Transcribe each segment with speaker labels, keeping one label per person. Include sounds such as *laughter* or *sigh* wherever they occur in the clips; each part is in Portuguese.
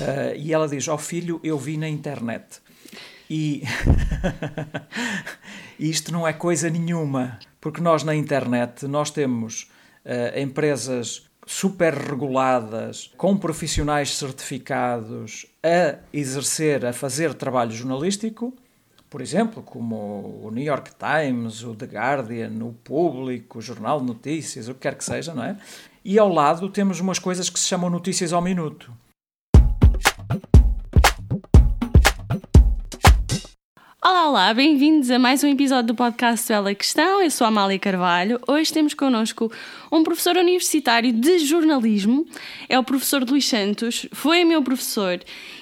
Speaker 1: Uh, e ela diz: Ó oh, filho, eu vi na internet. E *laughs* isto não é coisa nenhuma, porque nós na internet nós temos uh, empresas super reguladas, com profissionais certificados a exercer, a fazer trabalho jornalístico, por exemplo, como o New York Times, o The Guardian, o Público, o Jornal de Notícias, o que quer que seja, não é? E ao lado temos umas coisas que se chamam notícias ao minuto.
Speaker 2: Olá, olá, bem-vindos a mais um episódio do podcast Bela Questão. Eu sou a Amália Carvalho. Hoje temos connosco um professor universitário de jornalismo, é o professor Luís Santos, foi meu professor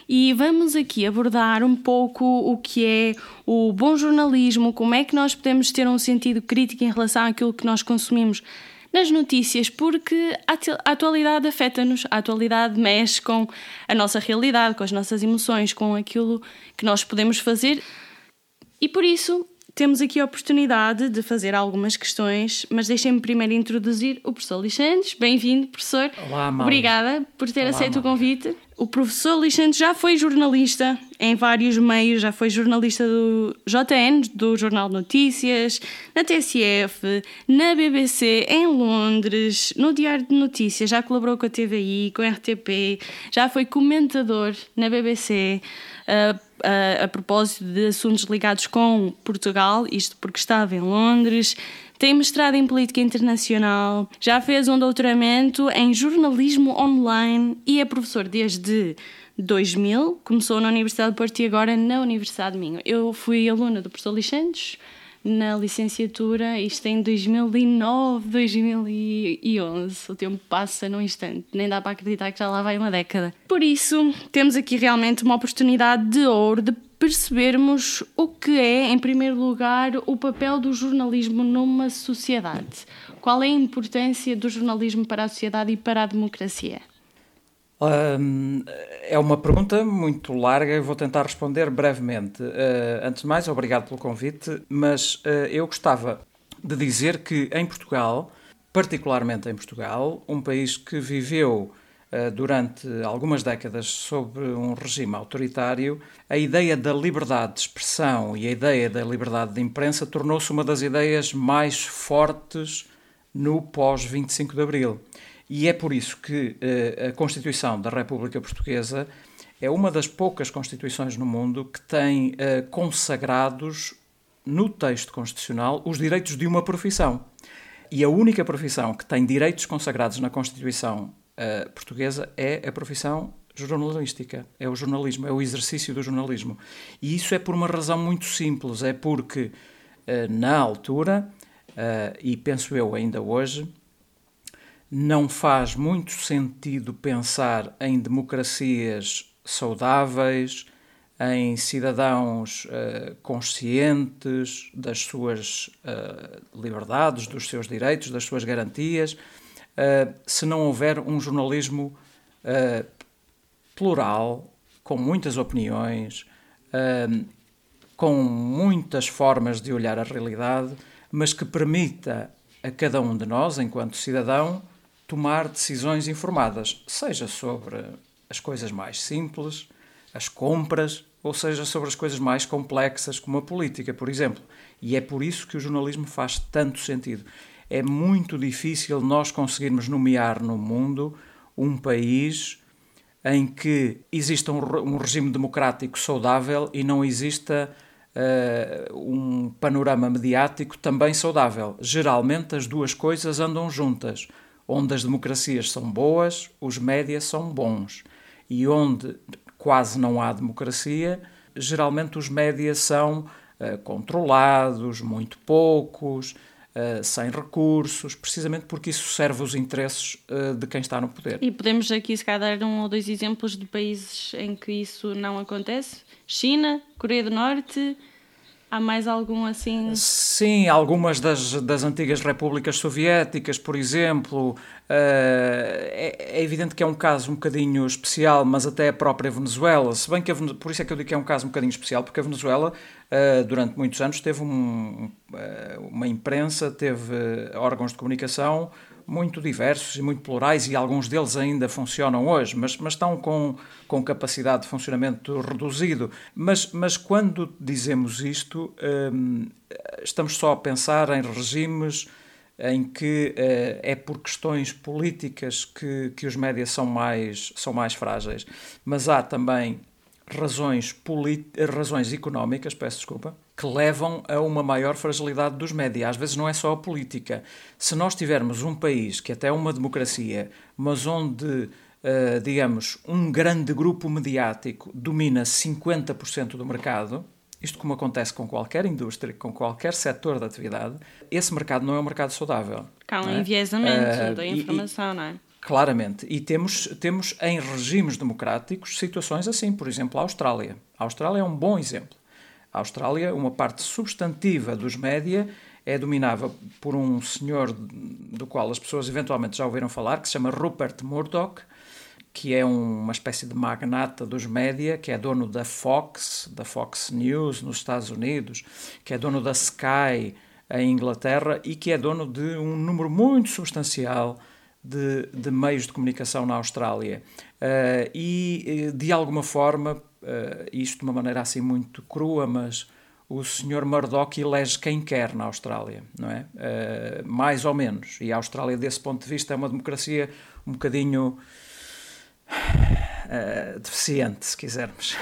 Speaker 2: e vamos aqui abordar um pouco o que é o bom jornalismo, como é que nós podemos ter um sentido crítico em relação àquilo que nós consumimos nas notícias, porque a atualidade afeta-nos, a atualidade mexe com a nossa realidade, com as nossas emoções, com aquilo que nós podemos fazer. E por isso temos aqui a oportunidade de fazer algumas questões, mas deixem-me primeiro introduzir o professor Lixandes. Bem-vindo, professor.
Speaker 1: Olá, Mal.
Speaker 2: Obrigada por ter
Speaker 1: Olá,
Speaker 2: aceito o convite. O professor Lixandes já foi jornalista em vários meios, já foi jornalista do JN, do Jornal de Notícias, na TSF, na BBC, em Londres, no Diário de Notícias, já colaborou com a TVI, com a RTP, já foi comentador na BBC. Uh, a, a propósito de assuntos ligados com Portugal, isto porque estava em Londres, tem mestrado em política internacional, já fez um doutoramento em jornalismo online e é professor desde 2000, começou na Universidade de Porto e agora na Universidade de Minho. Eu fui aluna do professor Lixantes na licenciatura, isto em 2009, 2011. O tempo passa num instante, nem dá para acreditar que já lá vai uma década. Por isso, temos aqui realmente uma oportunidade de ouro de percebermos o que é, em primeiro lugar, o papel do jornalismo numa sociedade. Qual é a importância do jornalismo para a sociedade e para a democracia?
Speaker 1: É uma pergunta muito larga, eu vou tentar responder brevemente. Uh, antes de mais, obrigado pelo convite, mas uh, eu gostava de dizer que em Portugal, particularmente em Portugal, um país que viveu uh, durante algumas décadas sob um regime autoritário, a ideia da liberdade de expressão e a ideia da liberdade de imprensa tornou-se uma das ideias mais fortes no pós-25 de Abril. E é por isso que uh, a Constituição da República Portuguesa é uma das poucas constituições no mundo que tem uh, consagrados no texto constitucional os direitos de uma profissão. E a única profissão que tem direitos consagrados na Constituição uh, portuguesa é a profissão jornalística, é o jornalismo, é o exercício do jornalismo. E isso é por uma razão muito simples, é porque na altura, e penso eu ainda hoje, não faz muito sentido pensar em democracias saudáveis, em cidadãos uh, conscientes das suas uh, liberdades, dos seus direitos, das suas garantias, uh, se não houver um jornalismo plural, com muitas opiniões, com muitas formas de olhar a realidade, mas que permita a cada um de nós, enquanto cidadão, tomar decisões informadas, seja sobre as coisas mais simples, as compras, ou seja sobre as coisas mais complexas, como a política, por exemplo. E é por isso que o jornalismo faz tanto sentido. É muito difícil nós conseguirmos nomear no mundo um país em que exista um, um regime democrático saudável e não exista uh, um panorama mediático também saudável. Geralmente as duas coisas andam juntas onde as democracias são boas, os médias são bons. E onde quase não há democracia, geralmente os médias são uh, controlados, muito poucos, uh, sem recursos, precisamente porque isso serve os interesses uh, de quem está no poder.
Speaker 2: E podemos aqui, se calhar, dar um ou dois exemplos de países em que isso não acontece? China, Coreia do Norte, Há mais algum assim?
Speaker 1: Sim, algumas das, das antigas repúblicas soviéticas, por exemplo. Uh, é, é, evidente que é um caso um bocadinho especial, mas até a própria Venezuela. Se bem que a, por isso é que eu digo que é um caso um bocadinho especial, porque a Venezuela, uh, durante muitos anos, teve um, uh, uma imprensa, teve órgãos de comunicação muito diversos e muito plurais e alguns deles ainda funcionam hoje, mas, mas estão com, com capacidade de funcionamento reduzido. Mas, mas quando dizemos isto, hum, estamos só a pensar em regimes em que uh, é por questões políticas que, que os médias são mais, são mais frágeis. Mas há também razões, razões económicas, peço desculpa, que levam a uma maior fragilidade dos médias. Às vezes não é só a política. Se nós tivermos um país que até é uma democracia, mas onde, uh, digamos, um grande grupo mediático domina 50% do mercado, isto como acontece com qualquer indústria, com qualquer setor de atividade, esse mercado não é um mercado saudável.
Speaker 2: Há um é? enviesamento uh, da informação, e, não é?
Speaker 1: Claramente. E temos, temos em regimes democráticos situações assim. Por exemplo, a Austrália. A Austrália é um bom exemplo. A Austrália, uma parte substantiva dos média é dominada por um senhor do qual as pessoas eventualmente já ouviram falar, que se chama Rupert Murdoch, que é uma espécie de magnata dos média, que é dono da Fox, da Fox News nos Estados Unidos, que é dono da Sky em Inglaterra e que é dono de um número muito substancial de, de meios de comunicação na Austrália. Uh, e, de alguma forma, uh, isto de uma maneira assim muito crua, mas o Sr. Murdoch elege quem quer na Austrália, não é? Uh, mais ou menos. E a Austrália, desse ponto de vista, é uma democracia um bocadinho deficiente, se quisermos.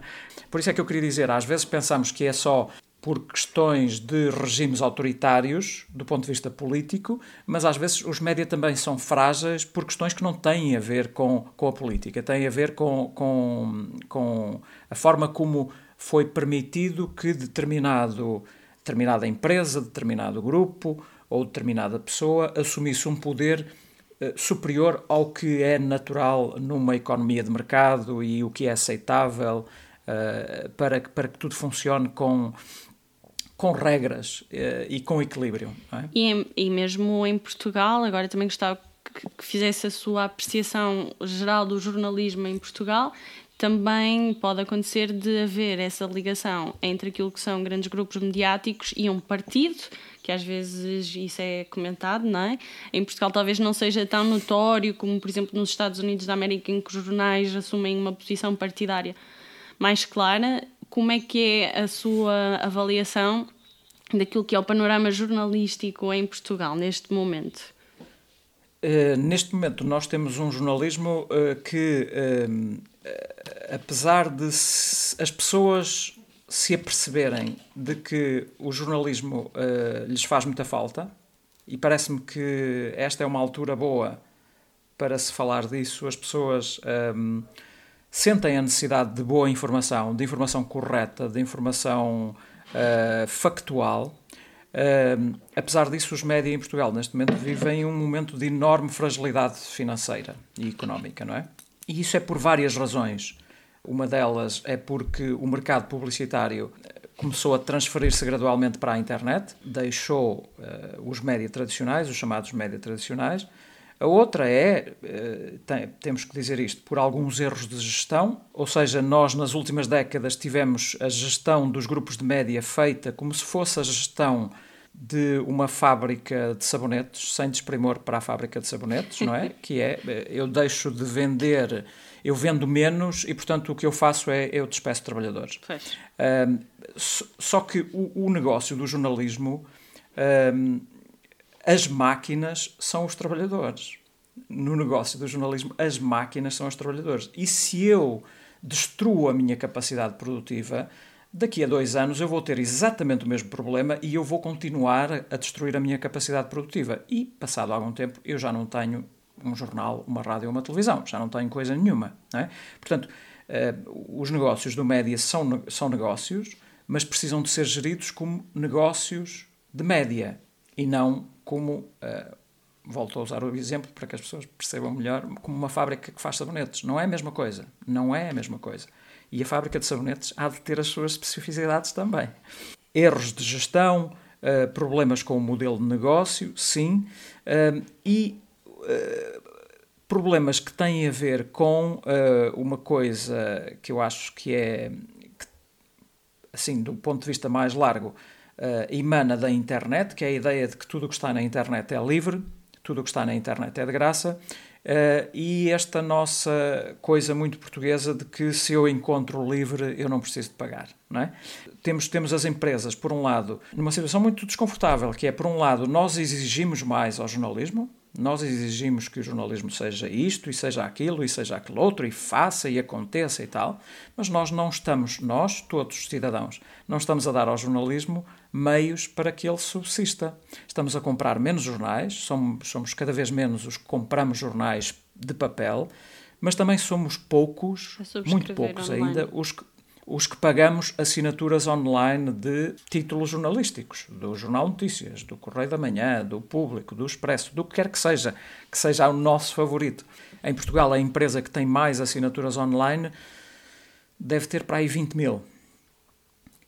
Speaker 1: *laughs* Por isso é que eu queria dizer, às vezes pensamos que é só por questões de regimes autoritários, do ponto de vista político, mas às vezes os médias também são frágeis por questões que não têm a ver com, com a política, têm a ver com, com, com a forma como foi permitido que determinado, determinada empresa, determinado grupo ou determinada pessoa assumisse um poder eh, superior ao que é natural numa economia de mercado e o que é aceitável uh, para, para que tudo funcione com, com regras uh, e com equilíbrio. É?
Speaker 2: E, e mesmo em Portugal, agora também gostava que, que fizesse a sua apreciação geral do jornalismo em Portugal também pode acontecer de haver essa ligação entre aquilo que são grandes grupos mediáticos e um partido, que às vezes isso é comentado, não é? Em Portugal talvez não seja tão notório como, por exemplo, nos Estados Unidos da América, em que os jornais assumem uma posição partidária mais clara. Como é que é a sua avaliação daquilo que é o panorama jornalístico em Portugal neste momento?
Speaker 1: Uh, neste momento nós temos um jornalismo uh, que uh, apesar de se, as pessoas se aperceberem de que o jornalismo lhes faz muita falta, e parece-me que esta é uma altura boa para se falar disso, as pessoas ehm, sentem a necessidade de boa informação, de informação correta, de informação uh, factual. Uh, apesar disso, os médias em Portugal neste momento vivem um momento de enorme fragilidade financeira e económica, não é? E isso é por várias razões. Uma delas é porque o mercado publicitário começou a transferir-se gradualmente para a internet, deixou uh, os médias tradicionais, os chamados médias tradicionais. A outra é, tem, temos que dizer isto, por alguns erros de gestão, ou seja, nós nas últimas décadas tivemos a gestão dos grupos de média feita como se fosse a gestão de uma fábrica de sabonetes, sem desprimor para a fábrica de sabonetes, não é? *laughs* que é, eu deixo de vender, eu vendo menos e, portanto, o que eu faço é eu despeço trabalhadores. Um, só que o, o, negócio do jornalismo, um, as máquinas são os trabalhadores. No negócio do jornalismo, as máquinas são os trabalhadores. E se eu destruo a minha capacidade produtiva, daqui a dois anos eu vou ter exatamente o mesmo problema e eu vou continuar a destruir a minha capacidade produtiva. E, passado algum tempo, eu já não tenho um jornal, uma rádio ou uma televisão, já não tenho coisa nenhuma. É? Portanto, uh, os negócios do média são, são negócios, mas precisam de ser geridos como negócios de média e não como. Uh, volto a usar o exemplo para que as pessoas percebam melhor, como uma fábrica que faz sabonetes. Não é a mesma coisa. Não é a mesma coisa. E a fábrica de sabonetes há de ter as suas especificidades também. Erros de gestão, uh, problemas com o modelo de negócio, sim, uh, e problemas que têm a ver com uma coisa que eu acho que é, que, assim, do ponto de vista mais largo, emana da internet, que é a ideia de que tudo o que está na internet é livre, tudo o que está na internet é de graça. Uh, e esta nossa coisa muito portuguesa de que se eu encontro livre eu não preciso de pagar, não é? Temos, temos as empresas, por um lado, numa situação muito desconfortável, que é, por um lado, nós exigimos mais ao jornalismo, nós exigimos que o jornalismo seja isto e seja aquilo e seja aquilo outro e faça e aconteça e tal, mas nós não estamos, nós, todos os cidadãos, não estamos a dar ao jornalismo meios para que ele subsista. Estamos a comprar menos jornais, somos, somos cada vez menos os que compramos jornais de papel, mas também somos poucos, muito poucos online. ainda, os que os que pagamos assinaturas online de títulos jornalísticos, do Jornal Notícias, do Correio da Manhã, do Público, do Expresso, do que quer que seja, que seja o nosso favorito. Em Portugal, a empresa que tem mais assinaturas online deve ter para aí 20 mil.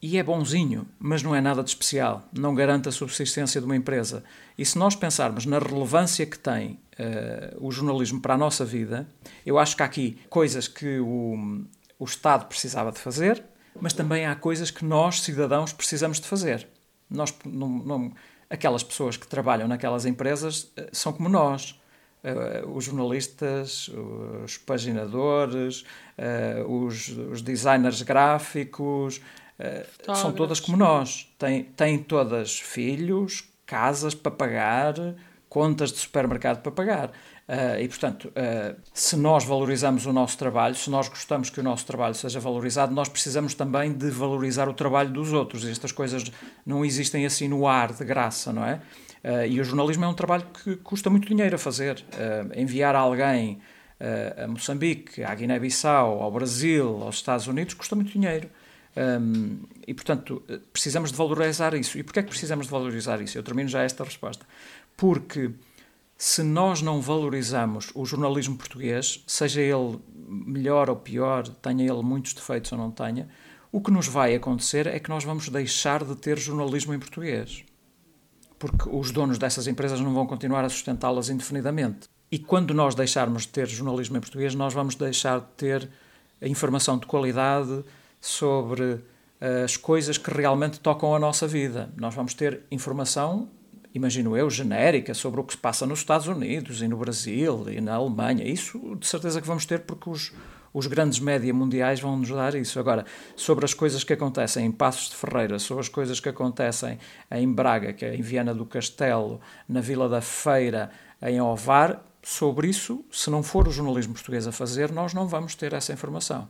Speaker 1: E é bonzinho, mas não é nada de especial, não garante a subsistência de uma empresa. E se nós pensarmos na relevância que tem uh, o jornalismo para a nossa vida, eu acho que há aqui coisas que o, o Estado precisava de fazer, mas também há coisas que nós, cidadãos, precisamos de fazer. Nós, não, não, aquelas pessoas que trabalham naquelas empresas eh, são como nós. Uh, os jornalistas, os paginadores, uh, os, os, designers gráficos, uh, são todas como nós. Têm, têm todas filhos, casas para pagar, contas de supermercado para pagar. Uh, e, portanto, uh, se nós valorizamos o nosso trabalho, se nós gostamos que o nosso trabalho seja valorizado, nós precisamos também de valorizar o trabalho dos outros. Estas coisas não existem assim no ar, de graça, não é? Uh, e o jornalismo é um trabalho que custa muito dinheiro a fazer. enviar alguém a Moçambique, à Guiné-Bissau, ao Brasil, aos Estados Unidos, custa muito dinheiro. Um, e, portanto, precisamos de valorizar isso. E porquê é que precisamos de valorizar isso? Eu termino já esta resposta. Porque se nós não valorizamos o jornalismo português, seja ele melhor ou pior, tenha ele muitos defeitos ou não tenha, o que nos vai acontecer é que nós vamos deixar de ter jornalismo em português. Porque os donos dessas empresas não vão continuar a sustentá-las indefinidamente. E quando nós deixarmos de ter jornalismo em português, nós vamos deixar de ter a informação de qualidade sobre eh, as coisas que realmente tocam a nossa vida. Nós vamos ter informação imagino eu, genérica sobre o que se passa nos Estados Unidos e no Brasil e na Alemanha. Isso de certeza que vamos ter porque os, os grandes média mundiais vão nos dar isso. Agora, sobre as coisas que acontecem em Passos de Ferreira, sobre as coisas que acontecem em Braga, que é em Viana do Castelo, na Vila da Feira, em Ovar, sobre isso, se não for o jornalismo português a fazer, nós não vamos ter essa informação.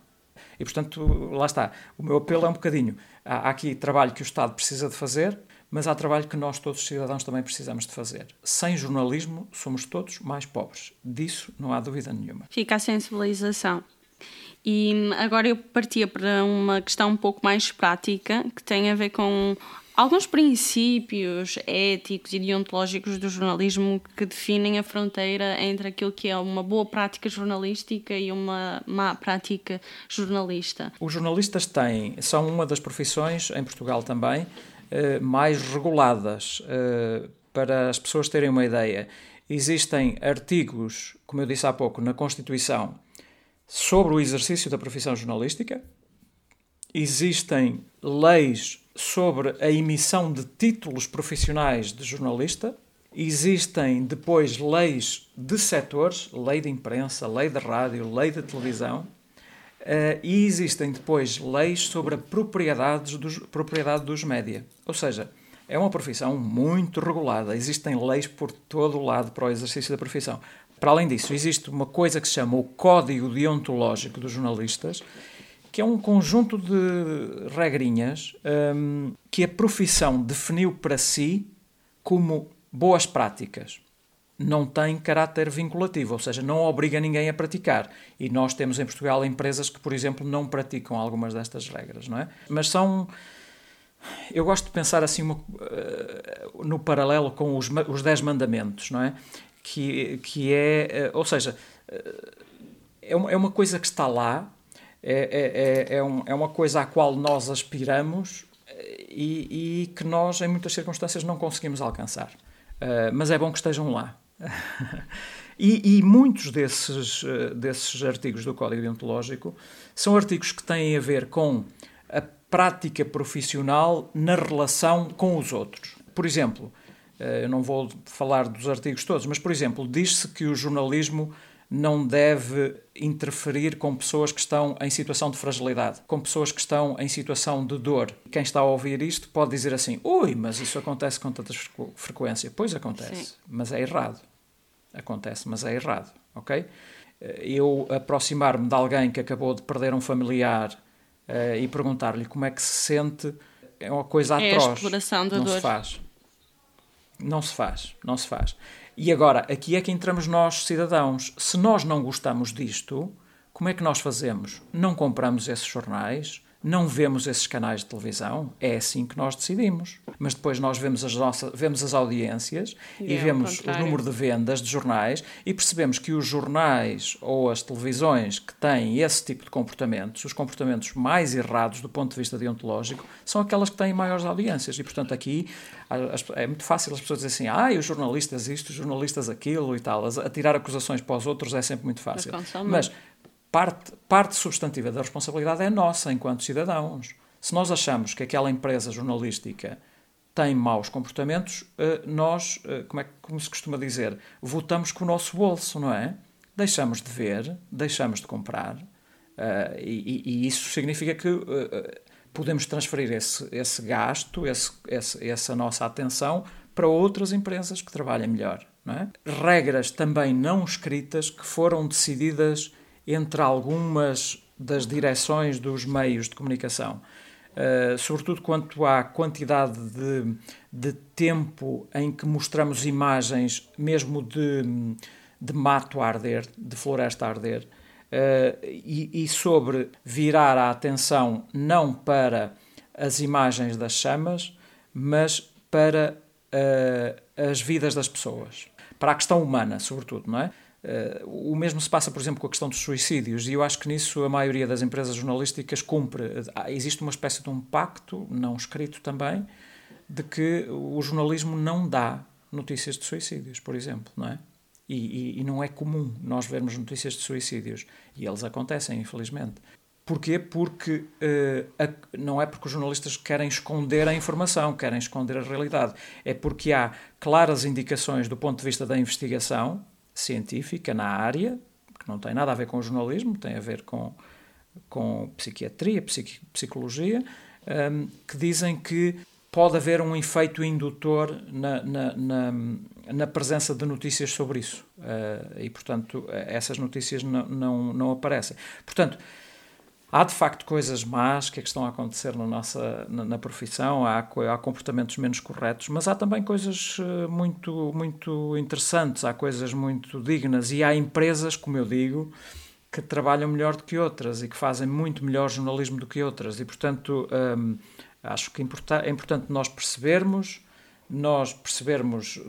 Speaker 1: E, portanto, lá está. O meu apelo é um bocadinho. Há aqui trabalho que o Estado precisa de fazer, mas há trabalho que nós, todos os cidadãos, também precisamos de fazer. Sem jornalismo, somos todos mais pobres. Disso não há dúvida nenhuma.
Speaker 2: Fica a sensibilização. E agora eu partia para uma questão um pouco mais prática, que tem a ver com alguns princípios éticos e deontológicos do jornalismo que definem a fronteira entre aquilo que é uma boa prática jornalística e uma má prática jornalista.
Speaker 1: Os jornalistas têm, são uma das profissões, em Portugal também, eh, mais reguladas. Eh, para as pessoas terem uma ideia, existem artigos, como eu disse há pouco, na Constituição sobre o exercício da profissão jornalística, existem leis sobre a emissão de títulos profissionais de jornalista, existem depois leis de setores, lei de imprensa, lei de rádio, lei de televisão, Uh, e existem depois leis sobre a propriedade dos, propriedade dos média. Ou seja, é uma profissão muito regulada. Existem leis por todo o lado para o exercício da profissão. Para além disso, existe uma coisa que se chama o Código Deontológico dos Jornalistas, que é um conjunto de regrinhas um, que a profissão definiu para si como boas práticas não tem caráter vinculativo, ou seja, não obriga ninguém a praticar. E nós temos em Portugal empresas que, por exemplo, não praticam algumas destas regras, não é? Mas são. Eu gosto de pensar assim uma, uh, no paralelo com os, os Dez Mandamentos, não é? Que, que é. Uh, ou seja, uh, é, uma, é uma coisa que está lá, é, é, é, é, um, é uma coisa à qual nós aspiramos e, e, que nós, em muitas circunstâncias, não conseguimos alcançar. mas é bom que estejam lá. *laughs* e, e, muitos desses, eh, desses artigos do Código Deontológico são artigos que têm a ver com a prática profissional na relação com os outros. Por exemplo, eu não vou falar dos artigos todos, mas, por exemplo, diz-se que o jornalismo não deve interferir com pessoas que estão em situação de fragilidade, com pessoas que estão em situação de dor. Quem está a ouvir isto pode dizer assim: ui, mas isso acontece com tanta frequência. Pois acontece, Sim. mas é errado. Acontece, mas é errado, ok? Eu aproximar-me de alguém que acabou de perder um familiar uh, e perguntar-lhe como é que se sente é uma coisa é atroz.
Speaker 2: A exploração da
Speaker 1: não
Speaker 2: dor.
Speaker 1: se faz. Não se faz, não se faz. E agora, aqui é que entramos nós, cidadãos. Se nós não gostamos disto, como é que nós fazemos? Não compramos esses jornais, não vemos esses canais de televisão, é assim que nós decidimos. Mas depois nós vemos as, nossas, vemos as audiências e, e é vemos o número de vendas de jornais e percebemos que os jornais ou as televisões que têm esse tipo de comportamentos, os comportamentos mais errados do ponto de vista deontológico, são aquelas que têm maiores audiências. E, portanto, aqui é muito fácil as pessoas dizerem assim, ah, os jornalistas isto, os jornalistas aquilo e tal. A tirar acusações para os outros é sempre muito fácil. Mas parte, parte substantiva da responsabilidade é nossa, enquanto cidadãos. Se nós achamos que aquela empresa jornalística tem maus comportamentos, eh, nós, eh, como, é, como se costuma dizer, votamos com o nosso bolso, não é? Deixamos de ver, deixamos de comprar, eh, e, e isso significa que podemos transferir esse, esse gasto, esse, esse, essa nossa atenção para outras empresas que trabalhem melhor. É? Regras também não escritas que foram decididas entre algumas das direções dos meios de comunicação. Uh, sobretudo quanto à quantidade de, de, tempo em que mostramos imagens, mesmo de, de mato a arder, de floresta a arder, uh, e, e, sobre virar a atenção não para as imagens das chamas, mas para uh, as vidas das pessoas, para a questão humana, sobretudo, não é? Uh, o mesmo se passa, por exemplo, com a questão dos suicídios, e eu acho que nisso a maioria das empresas jornalísticas cumpre. Uh, existe uma espécie de um pacto, não escrito também, de que o jornalismo não dá notícias de suicídios, por exemplo, não é? E, e, e não é comum nós vermos notícias de suicídios, e eles acontecem, infelizmente. Porquê? Porque uh, a, não é porque os jornalistas querem esconder a informação, querem esconder a realidade. É porque há claras indicações do ponto de vista da investigação, científica na área, que não tem nada a ver com jornalismo, tem a ver com, com psiquiatria, psiqui, psicologia, um, que dizem que pode haver um efeito indutor na, na, na, na presença de notícias sobre isso. Uh, e, portanto, essas notícias não, não, não aparecem. Portanto, Há de facto coisas más que, é que estão a acontecer na nossa na, na profissão, há, há, comportamentos menos corretos, mas há também coisas eh, muito, muito interessantes, há coisas muito dignas e há empresas, como eu digo, que trabalham melhor do que outras e que fazem muito melhor jornalismo do que outras. E, portanto, hum, acho que é importante nós percebermos, nós percebermos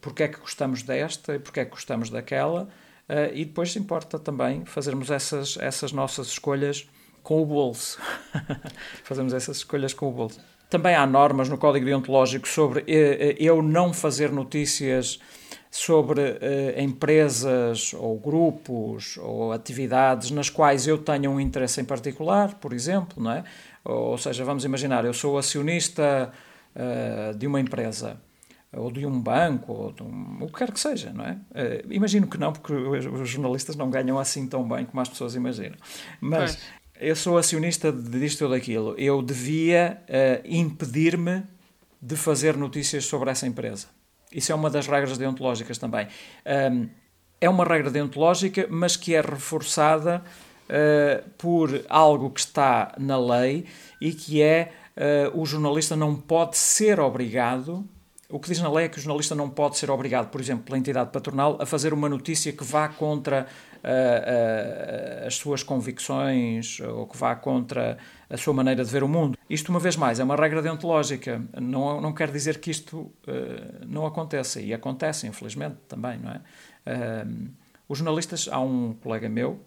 Speaker 1: porque é que gostamos desta e porque é que gostamos daquela Uh, e depois importa também fazermos essas, essas nossas escolhas com o bolso. *laughs* Fazemos essas escolhas com o bolso. Também há normas no Código Deontológico sobre uh, eu não fazer notícias sobre uh, empresas ou grupos ou atividades nas quais eu tenha um interesse em particular, por exemplo, não é? Ou seja, vamos imaginar, eu sou acionista de uma empresa ou de um banco, ou de um, o que quer que seja, não é? Uh, imagino que não, porque os jornalistas não ganham assim tão bem como as pessoas imaginam. Mas eu sou acionista disto ou daquilo. Eu devia uh, impedir-me de fazer notícias sobre essa empresa. Isso é uma das regras deontológicas também. Um, é uma regra deontológica, mas que é reforçada uh, por algo que está na lei e que é o jornalista não pode ser obrigado o que diz na lei é que o jornalista não pode ser obrigado, por exemplo, pela entidade patronal, a fazer uma notícia que vá contra uh, uh, as suas convicções ou que vá contra a sua maneira de ver o mundo. Isto, uma vez mais, é uma regra deontológica. Não, não quer dizer que isto uh, não aconteça. E acontece, infelizmente, também, não é? os jornalistas, há um colega meu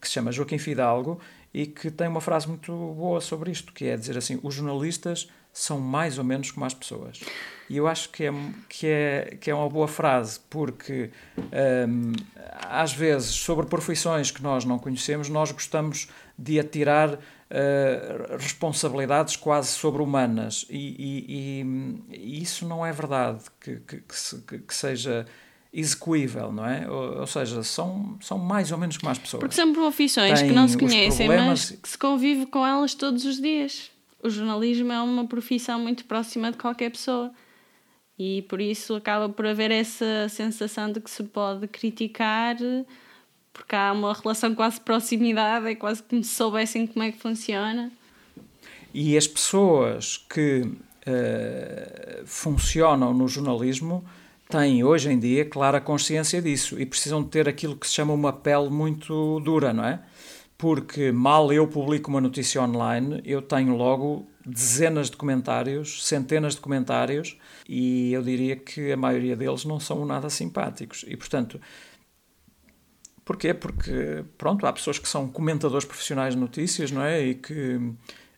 Speaker 1: que se chama Joaquim Fidalgo e que tem uma frase muito boa sobre isto, que é dizer assim, os jornalistas são mais ou menos como as pessoas. E eu acho que é, que é, que é uma boa frase, porque um, às vezes, sobre profissões que nós não conhecemos, nós gostamos de atirar uh, responsabilidades quase sobre-humanas. E, e, e, isso não é verdade que, que, que, que seja execuível, não é? Ou, ou, seja, são, são mais ou menos como as pessoas.
Speaker 2: Porque são profissões Têm que não se conhecem, mas que se convive com elas todos os dias. O jornalismo é uma profissão muito próxima de qualquer pessoa. E por isso acaba por haver essa sensação de que se pode criticar porque há uma relação quase de proximidade, é quase se soubessem como é que funciona.
Speaker 1: E as pessoas que uh, funcionam no jornalismo têm hoje em dia clara consciência disso e precisam de ter aquilo que se chama uma pele muito dura, não é? Porque mal eu publico uma notícia online, eu tenho logo dezenas de comentários, centenas de comentários, e eu diria que a maioria deles não são nada simpáticos. E, portanto, Porquê? Porque, pronto, há pessoas que são comentadores profissionais de notícias, não é? E que,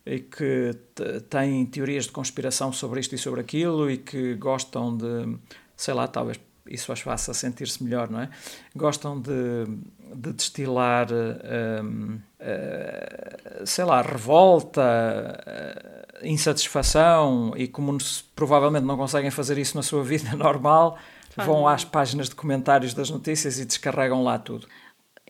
Speaker 1: e que têm teorias de conspiração sobre isto e sobre aquilo e que gostam de, sei lá, talvez isso as faça sentir-se melhor, não é? Gostam de, de destilar, um, uh, sei lá, revolta, uh, insatisfação e como provavelmente não conseguem fazer isso na sua *laughs* vida normal, vão às páginas de comentários das notícias e descarregam lá tudo.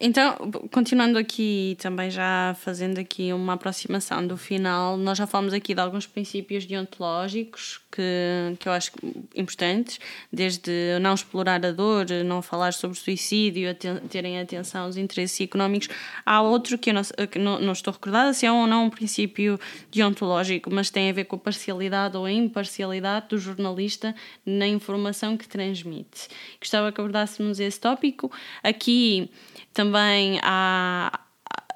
Speaker 2: Então, continuando aqui, também já fazendo aqui uma aproximação do final, nós já falamos aqui de alguns princípios deontológicos que, que eu acho importantes, desde não explorar a dor, não falar sobre suicídio, terem atenção aos interesses económicos. Há outro que eu não, que não, não estou recordada se é ou não um princípio deontológico, mas tem a ver com a parcialidade ou a imparcialidade do jornalista na informação que transmite. Gostava que abordássemos esse tópico. Aqui também há,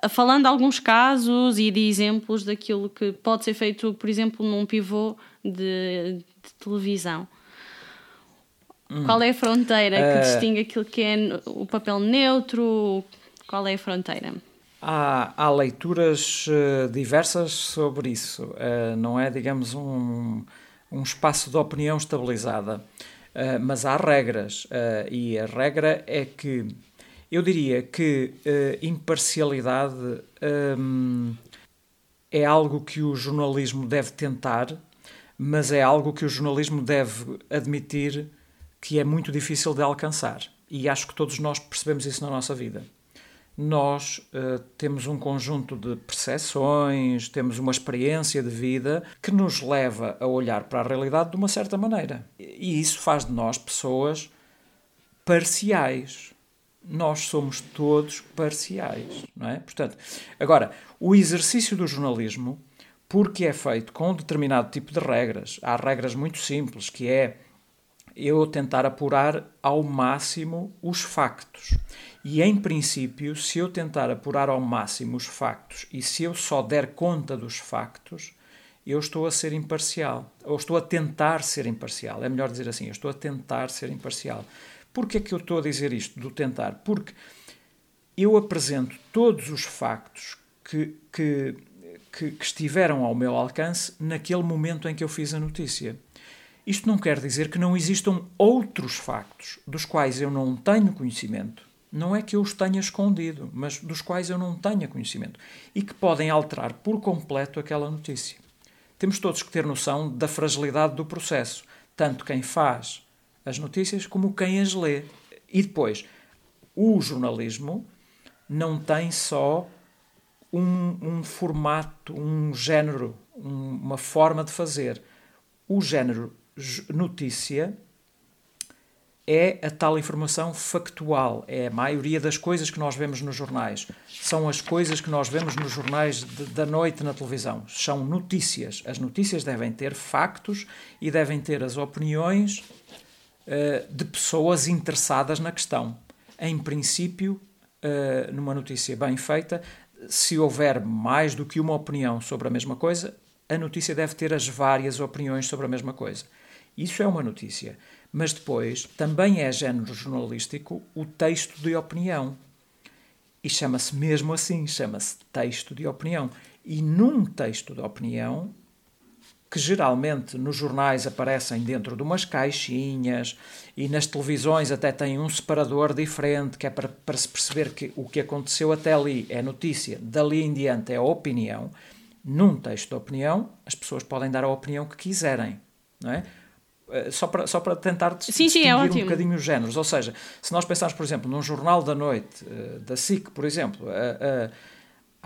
Speaker 2: falando alguns casos e de exemplos daquilo que pode ser feito, por exemplo, num pivô de, de televisão. Hum. Qual é a fronteira que uh... distingue aquilo que é o papel neutro? Qual é a fronteira?
Speaker 1: Há, há leituras uh, diversas sobre isso. Uh, não é, digamos, um, um espaço de opinião estabilizada. mas há regras. e a regra é que eu diria que uh, imparcialidade um, é algo que o jornalismo deve tentar, mas é algo que o jornalismo deve admitir que é muito difícil de alcançar. E acho que todos nós percebemos isso na nossa vida. Nós uh, temos um conjunto de percepções, temos uma experiência de vida que nos leva a olhar para a realidade de uma certa maneira. E isso faz de nós pessoas parciais nós somos todos parciais, não é? Portanto, agora, o exercício do jornalismo, porque é feito com um determinado tipo de regras, há regras muito simples, que é eu tentar apurar ao máximo os factos. E em princípio, se eu tentar apurar ao máximo os factos e se eu só der conta dos factos, eu estou a ser imparcial, ou estou a tentar ser imparcial. É melhor dizer assim, eu estou a tentar ser imparcial. Porquê é que eu estou a dizer isto do tentar? Porque eu apresento todos os factos que, que, que, que estiveram ao meu alcance naquele momento em que eu fiz a notícia. Isto não quer dizer que não existam outros factos dos quais eu não tenho conhecimento. Não é que eu os tenha escondido, mas dos quais eu não tenha conhecimento e que podem alterar por completo aquela notícia. Temos todos que ter noção da fragilidade do processo, tanto quem faz as notícias como quem as lê. E depois, o jornalismo não tem só um, um formato, um género, um, uma forma de fazer. O género notícia é a tal informação factual, é a maioria das coisas que nós vemos nos jornais. São as coisas que nós vemos nos jornais de, da noite na televisão. São notícias. As notícias devem ter factos e devem ter as opiniões uh, de pessoas interessadas na questão. Em princípio, uh, numa notícia bem feita, se houver mais do que uma opinião sobre a mesma coisa, a notícia deve ter as várias opiniões sobre a mesma coisa. Isso é uma notícia. Mas depois, também é género jornalístico o texto de opinião. E chama-se mesmo assim, chama-se texto de opinião. E num texto de opinião, que geralmente nos jornais aparecem dentro de umas caixinhas e nas televisões até têm um separador diferente, que é para, para se perceber que o que aconteceu até ali é notícia, dali em diante é opinião. Num texto de opinião, as pessoas podem dar a opinião que quiserem, não é? Eh, só para, só para tentar sim, distinguir sim, é um bocadinho os géneros. Ou seja, se nós pensarmos, por exemplo, num jornal da noite, eh, da SIC, por exemplo,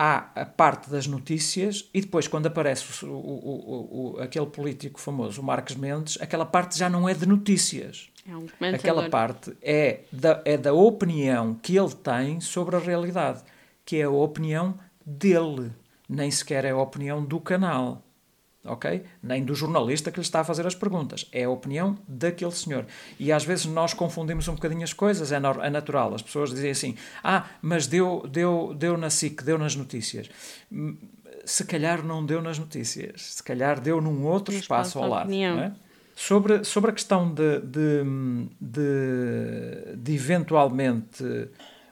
Speaker 1: há a parte das notícias e depois, quando aparece o, o, o, aquele político famoso, o Marcos Mendes, aquela parte já não é de notícias.
Speaker 2: É um
Speaker 1: aquela parte é da, é da opinião que ele tem sobre a realidade, que é a opinião dele, nem sequer é a opinião do canal ok? Nem do jornalista que lhe está a fazer as perguntas. É a opinião daquele senhor. E às vezes nós confundimos um bocadinho as coisas, é, é natural. As pessoas dizem assim: ah, mas deu, deu, deu na SIC, deu nas notícias. Se calhar não deu nas notícias, se calhar deu num outro espaço ao lado. É? Sobre, sobre a questão de, de, de, de eventualmente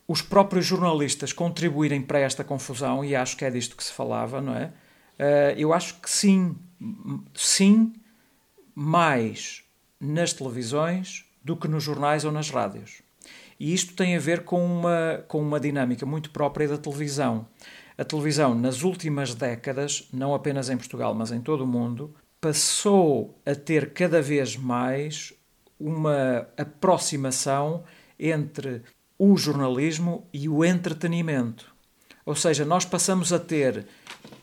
Speaker 1: os próprios jornalistas contribuírem para esta confusão, e acho que é disto que se falava, não é? Uh, eu acho que sim, sim, mais nas televisões do que nos jornais ou nas rádios. E isto tem a ver com uma, com uma dinâmica muito própria da televisão. A televisão, nas últimas décadas, não apenas em Portugal, mas em todo o mundo, passou a ter cada vez mais uma aproximação entre o jornalismo e o entretenimento. Ou seja, nós passamos a ter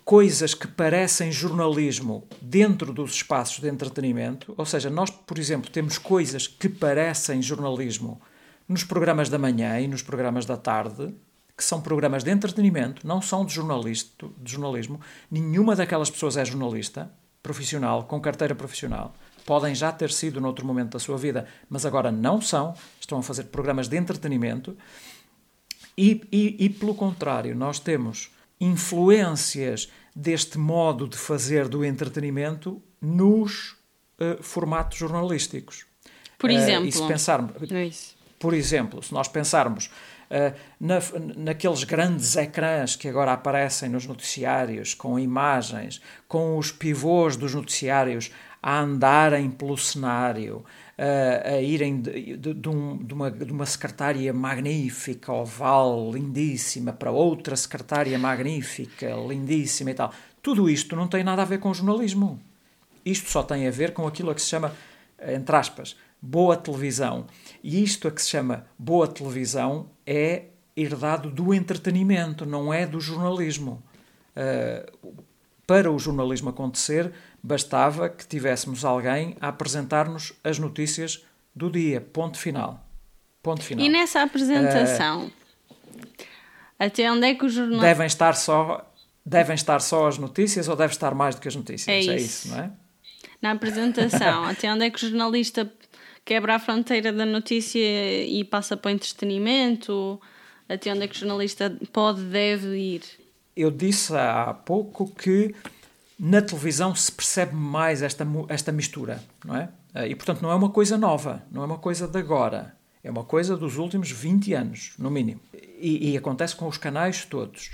Speaker 1: coisas que parecem jornalismo dentro dos espaços de entretenimento, ou seja, nós, por exemplo, temos coisas que parecem jornalismo nos programas da manhã e nos programas da tarde, que são programas de entretenimento, não são de, de jornalismo. Nenhuma daquelas pessoas é jornalista profissional, com carteira profissional. Podem já ter sido noutro momento da sua vida, mas agora não são. Estão a fazer programas de entretenimento. E, e, e pelo contrário, nós temos influências deste modo de fazer do entretenimento nos uh, formatos jornalísticos.
Speaker 2: Por exemplo, uh,
Speaker 1: se pensarmos,
Speaker 2: é
Speaker 1: por exemplo, se nós pensarmos uh, na, naqueles grandes ecrãs que agora aparecem nos noticiários, com imagens, com os pivôs dos noticiários a andarem pelo cenário, a, a irem de, de, de, um, uma, de uma secretária magnífica, oval, lindíssima, para outra secretária magnífica, lindíssima e tal. Tudo isto não tem nada a ver com jornalismo. Isto só tem a ver com aquilo que se chama, entre aspas, boa televisão. E isto a que se chama boa televisão é herdado do entretenimento, não é do jornalismo. Uh, para o jornalismo acontecer, bastava que tivéssemos alguém a apresentar-nos as notícias do dia. Ponto final. Ponto final.
Speaker 2: E nessa apresentação, uh, até onde é que os jornalistas.
Speaker 1: Devem estar só. Devem estar só as notícias ou deve estar mais do que as notícias? É isso, é isso não é?
Speaker 2: Na apresentação, *laughs* até onde é que o jornalista quebra a fronteira da notícia e passa para o entretenimento? Até onde é que o jornalista pode, deve ir?
Speaker 1: Eu disse há pouco que na televisão se percebe mais esta, esta mistura, não é? E, portanto, não é uma coisa nova, não é uma coisa de agora. É uma coisa dos últimos 20 anos, no mínimo. E, e acontece com os canais todos.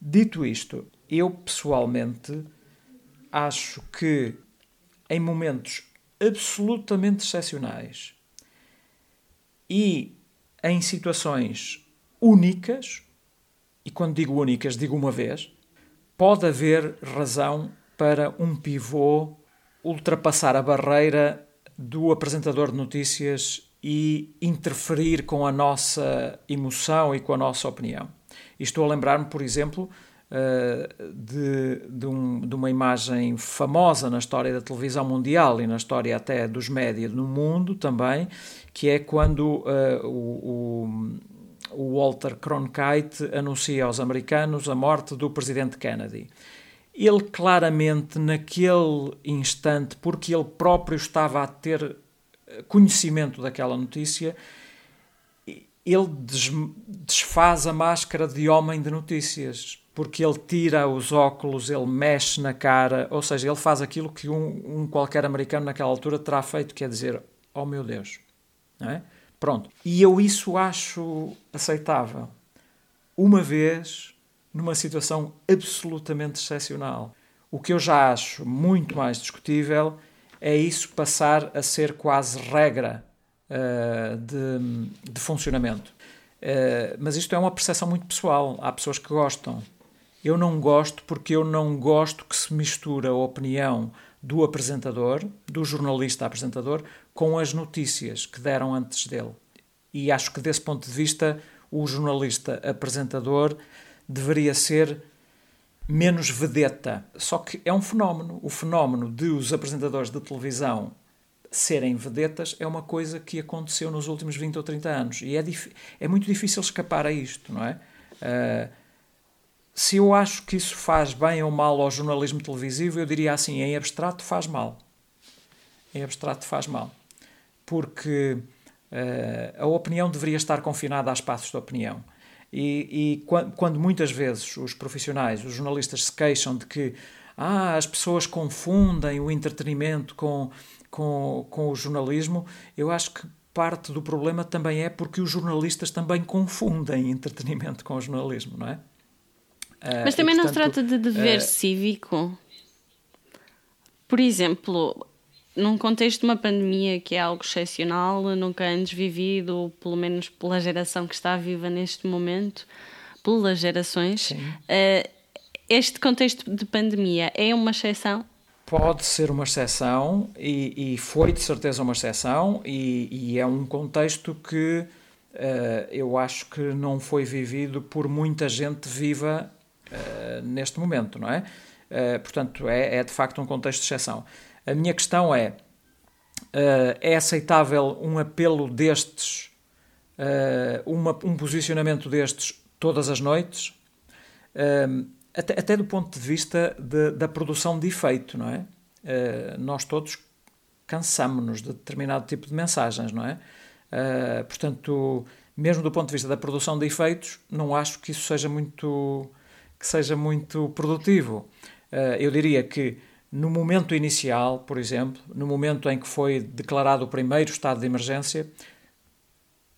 Speaker 1: Dito isto, eu pessoalmente acho que em momentos absolutamente excepcionais e em situações únicas, e quando digo únicas, digo uma vez, pode haver razão para um pivô ultrapassar a barreira do apresentador de notícias e interferir com a nossa emoção e com a nossa opinião. E estou a lembrar-me, por exemplo, eh, de, de, um, de, uma imagem famosa na história da televisão mundial e na história até dos média no mundo também, que é quando uh, o, o Walter Cronkite anuncia aos americanos a morte do presidente Kennedy. Ele claramente, naquele instante, porque ele próprio estava a ter eh, conhecimento daquela notícia, ele desfaz a máscara de homem de notícias, porque ele tira os óculos, ele mexe na cara, ou seja, ele faz aquilo que um, um qualquer americano naquela altura terá feito, que é dizer: Oh meu Deus, não é? Pronto. E eu isso acho aceitável. Uma vez, numa situação absolutamente excepcional. O que eu já acho muito mais discutível é isso passar a ser quase regra uh, de, de, funcionamento. Uh, mas isto é uma percepção muito pessoal. Há pessoas que gostam. Eu não gosto porque eu não gosto que se mistura a opinião do apresentador, do jornalista apresentador, com as notícias que deram antes dele. E acho que desse ponto de vista o jornalista apresentador deveria ser menos vedeta. Só que é um fenómeno. O fenómeno de os apresentadores de televisão serem vedetas é uma coisa que aconteceu nos últimos 20 ou 30 anos. E é, é muito difícil escapar a isto, não é? Uh, se eu acho que isso faz bem ou mal ao jornalismo televisivo, eu diria assim: em abstrato faz mal. Em abstrato faz mal. Porque uh, a opinião deveria estar confinada a espaços de opinião. E, e quando, quando, muitas vezes os profissionais, os jornalistas se queixam de que ah, as pessoas confundem o entretenimento com, com, com o jornalismo, eu acho que parte do problema também é porque os jornalistas também confundem *laughs* entretenimento com o jornalismo, não é?
Speaker 2: Uh, Mas também e, portanto, não se trata de dever uh, cívico. Por exemplo, num contexto de uma pandemia que é algo excepcional, nunca antes vivido, pelo menos pela geração que está viva neste momento, pelas gerações, uh, este contexto de pandemia é uma exceção?
Speaker 1: Pode ser uma exceção e, e foi de certeza uma exceção, e, e é um contexto que uh, eu acho que não foi vivido por muita gente viva uh, neste momento, não é? portanto, é, é de facto um contexto de exceção. A minha questão é: uh, é aceitável um apelo destes, uh, uma, um posicionamento destes todas as noites? Uh, até, até, do ponto de vista de, da produção de efeito, não é? nós todos cansamos-nos de determinado tipo de mensagens, não é? portanto, mesmo do ponto de vista da produção de efeitos, não acho que isso seja muito que seja muito produtivo. eu diria que no momento inicial, por exemplo, no momento em que foi declarado o primeiro estado de emergência,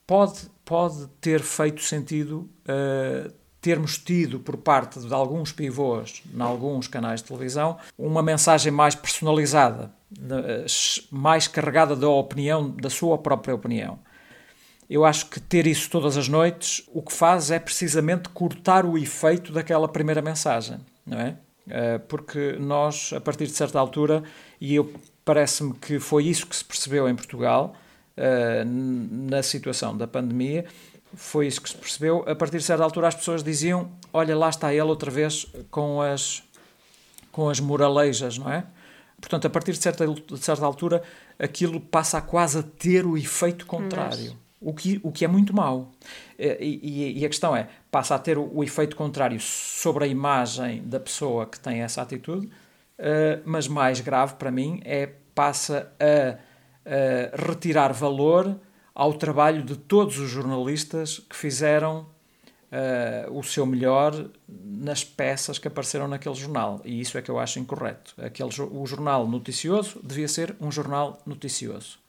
Speaker 1: pode, pode ter feito sentido uh, termos tido por parte de alguns pivôs, em alguns canais de televisão, uma mensagem mais personalizada, mais carregada da opinião, da sua própria opinião. Eu acho que ter isso todas as noites, o que faz é precisamente cortar o efeito daquela primeira mensagem, não é? Eh, porque nós, a partir de certa altura, e eu parece-me que foi isso que se percebeu em Portugal, eh, na situação da pandemia, foi isso que se percebeu. A partir de certa altura, as pessoas diziam: Olha, lá está ele outra vez com as, com as moralejas, não é? Portanto, a partir de certa, de certa altura, aquilo passa a quase a ter o efeito contrário o que, o que é muito mau. Eh, e, e, a questão é, passa a ter o, o, efeito contrário sobre a imagem da pessoa que tem essa atitude, uh, mas mais grave para mim é passa a, a, retirar valor ao trabalho de todos os jornalistas que fizeram uh, o seu melhor nas peças que apareceram naquele jornal. E isso é que eu acho incorreto. Aquele, o jornal noticioso devia ser um jornal noticioso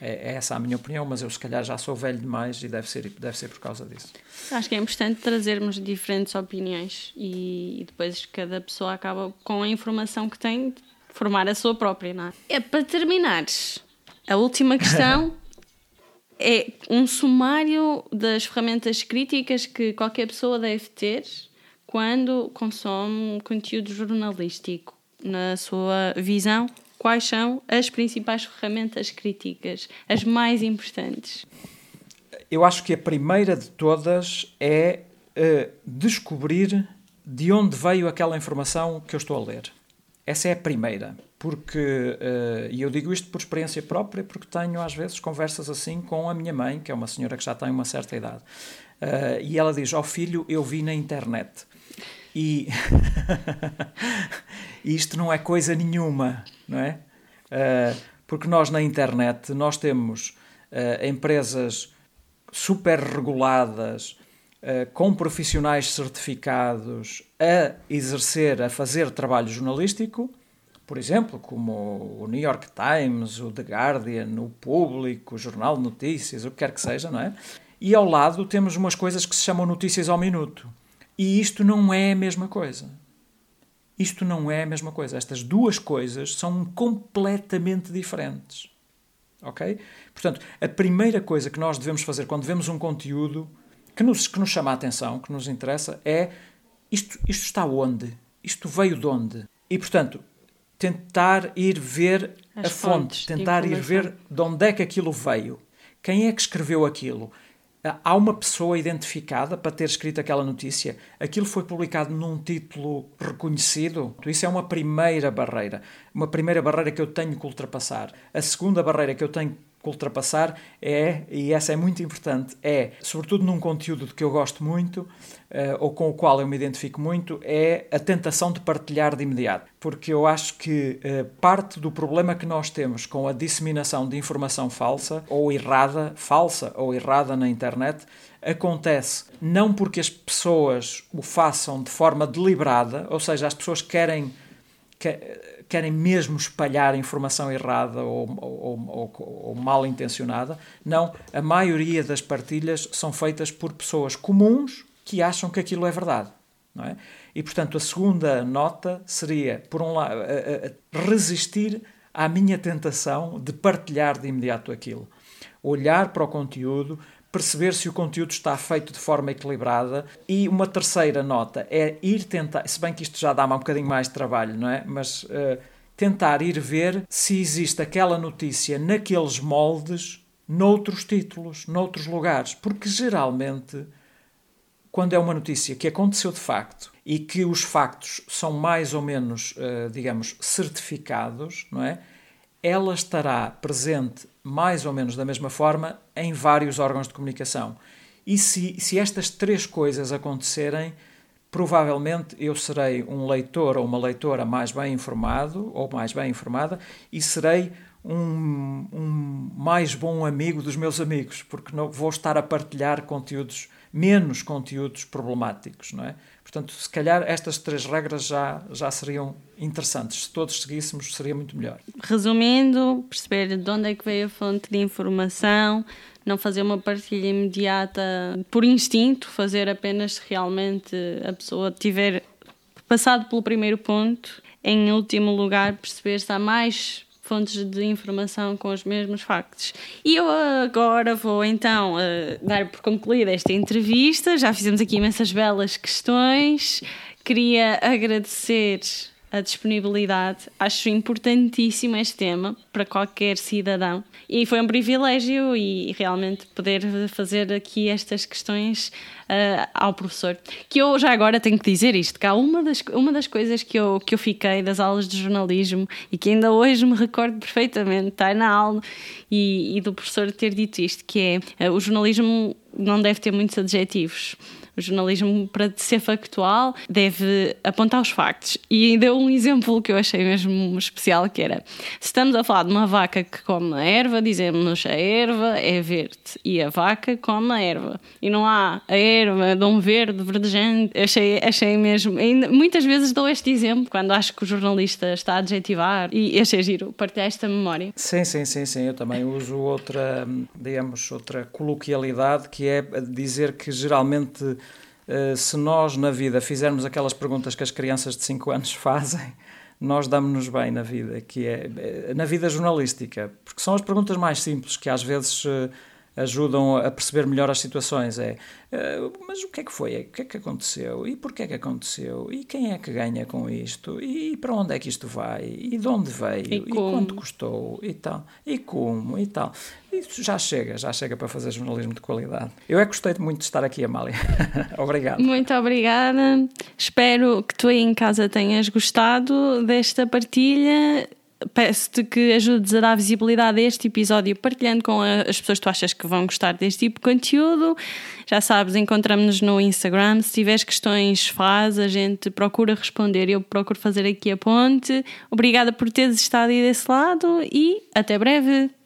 Speaker 1: é, é, essa a minha opinião, mas eu se calhar já sou velho demais e deve ser, deve ser por causa disso.
Speaker 2: Acho que é importante trazermos diferentes opiniões e, e depois cada pessoa acaba com a informação que tem formar a sua própria, não é? é para terminares, a última questão *laughs* é um sumário das ferramentas críticas que qualquer pessoa deve ter quando consome conteúdo jornalístico, na sua visão quais são as principais ferramentas críticas, as mais importantes?
Speaker 1: Eu acho que a primeira de todas é uh, descobrir de onde veio aquela informação que eu estou a ler. Essa é a primeira, porque, uh, e eu digo isto por experiência própria, porque tenho às vezes conversas assim com a minha mãe, que é uma senhora que já tem uma certa idade, uh, e ela diz: Ó oh, filho, eu vi na internet. E *laughs* isto não é coisa nenhuma, não é? Uh, porque nós na internet nós temos uh, empresas super reguladas, uh, com profissionais certificados a exercer, a fazer trabalho jornalístico, por exemplo, como o New York Times, o The Guardian, o Público, o Jornal de Notícias, o que quer que seja, não é? E ao lado temos umas coisas que se chamam notícias ao minuto. E isto não é a mesma coisa. Isto não é a mesma coisa. Estas duas coisas são completamente diferentes. Ok? Portanto, a primeira coisa que nós devemos fazer quando vemos um conteúdo que nos, que nos chama a atenção, que nos interessa, é isto, isto está onde? Isto veio de onde? E, portanto, tentar ir ver As a fonte, tentar ir ver de onde é que aquilo veio. Quem é que escreveu aquilo? Há uma pessoa identificada para ter escrito aquela notícia? Aquilo foi publicado num título reconhecido? Isso é uma primeira barreira. Uma primeira barreira que eu tenho que ultrapassar. A segunda barreira que eu tenho ultrapassar é, e essa é muito importante, é, sobretudo num conteúdo de que eu gosto muito, uh, ou com o qual eu me identifico muito, é a tentação de partilhar de imediato. Porque eu acho que uh, parte do problema que nós temos com a disseminação de informação falsa ou errada, falsa ou errada na internet, acontece não porque as pessoas o façam de forma deliberada, ou seja, as pessoas querem. Que, querem mesmo espalhar informação errada ou, ou, ou, ou, mal intencionada. Não, a maioria das partilhas são feitas por pessoas comuns que acham que aquilo é verdade. Não é? E, portanto, a segunda nota seria, por um lado, resistir à minha tentação de partilhar de imediato aquilo. Olhar para o conteúdo, perceber se o conteúdo está feito de forma equilibrada. E uma terceira nota é ir tentar, se bem que isto já dá um bocadinho mais de trabalho, não é? Mas uh, tentar ir ver se existe aquela notícia naqueles moldes, noutros títulos, noutros lugares. Porque geralmente, quando é uma notícia que aconteceu de facto e que os factos são mais ou menos, uh, digamos, certificados, não é? Ela estará presente mais ou menos da mesma forma em vários órgãos de comunicação. E se, se estas três coisas acontecerem, provavelmente eu serei um leitor ou uma leitora mais bem informado ou mais bem informada e serei um, um mais bom amigo dos meus amigos, porque não vou estar a partilhar conteúdos, menos conteúdos problemáticos, não é? Portanto, se calhar estas três regras já, já seriam interessantes. Se todos seguíssemos, seria muito melhor.
Speaker 2: Resumindo, perceber de onde é que veio a fonte de informação, não fazer uma partilha imediata por instinto, fazer apenas se realmente a pessoa tiver passado pelo primeiro ponto. Em último lugar, perceber se há mais fontes de informação com os mesmos factos. E eu agora vou então uh, dar por concluída esta entrevista. Já fizemos aqui imensas belas questões. Queria agradecer a disponibilidade. Acho importantíssimo este tema para qualquer cidadão e foi um privilégio e realmente poder fazer aqui estas questões uh, ao professor. Que eu já agora tenho que dizer isto, que há uma das, uma das coisas que eu, que eu fiquei das aulas de jornalismo e que ainda hoje me recordo perfeitamente, está na aula e, e do professor ter dito isto, que é uh, o jornalismo não deve ter muitos adjetivos. O jornalismo, para ser factual, deve apontar os factos. E deu um exemplo que eu achei mesmo especial, que era, se estamos a falar de uma vaca que come a erva, dizemos a erva é verde e a vaca come a erva. E não há a erva de um verde verdejante. Achei, achei mesmo... Ainda, muitas vezes dou este exemplo, quando acho que o jornalista está a adjetivar e achei giro partilhar esta memória.
Speaker 1: Sim, sim, sim, sim. Eu também uso outra, digamos, outra coloquialidade, que é dizer que geralmente se nós na vida fizermos aquelas perguntas que as crianças de 5 anos *laughs* fazem, nós damos-nos bem na vida, que é eh, na vida jornalística, porque são as perguntas mais simples que às vezes eh, ajudam a perceber melhor as situações. É, uh, mas o que é que foi? O que é que aconteceu? E porquê é que aconteceu? E quem é que ganha com isto? E para onde é que isto vai? E de onde veio? E, e quanto custou? E tal. E como? E tal. Isso já chega, já chega para fazer jornalismo de qualidade. Eu é que gostei muito de estar aqui, Amália. *laughs* Obrigado.
Speaker 2: Muito obrigada. Espero que tu aí em casa tenhas gostado desta partilha peço-te que ajudes a dar visibilidade a este episódio partilhando com as pessoas que tu achas que vão gostar deste tipo de conteúdo. Já sabes, encontramos-nos no Instagram. Se tiveres questões, faz, a gente procura responder. Eu procuro fazer aqui a ponte. Obrigada por teres estado aí desse lado e até breve.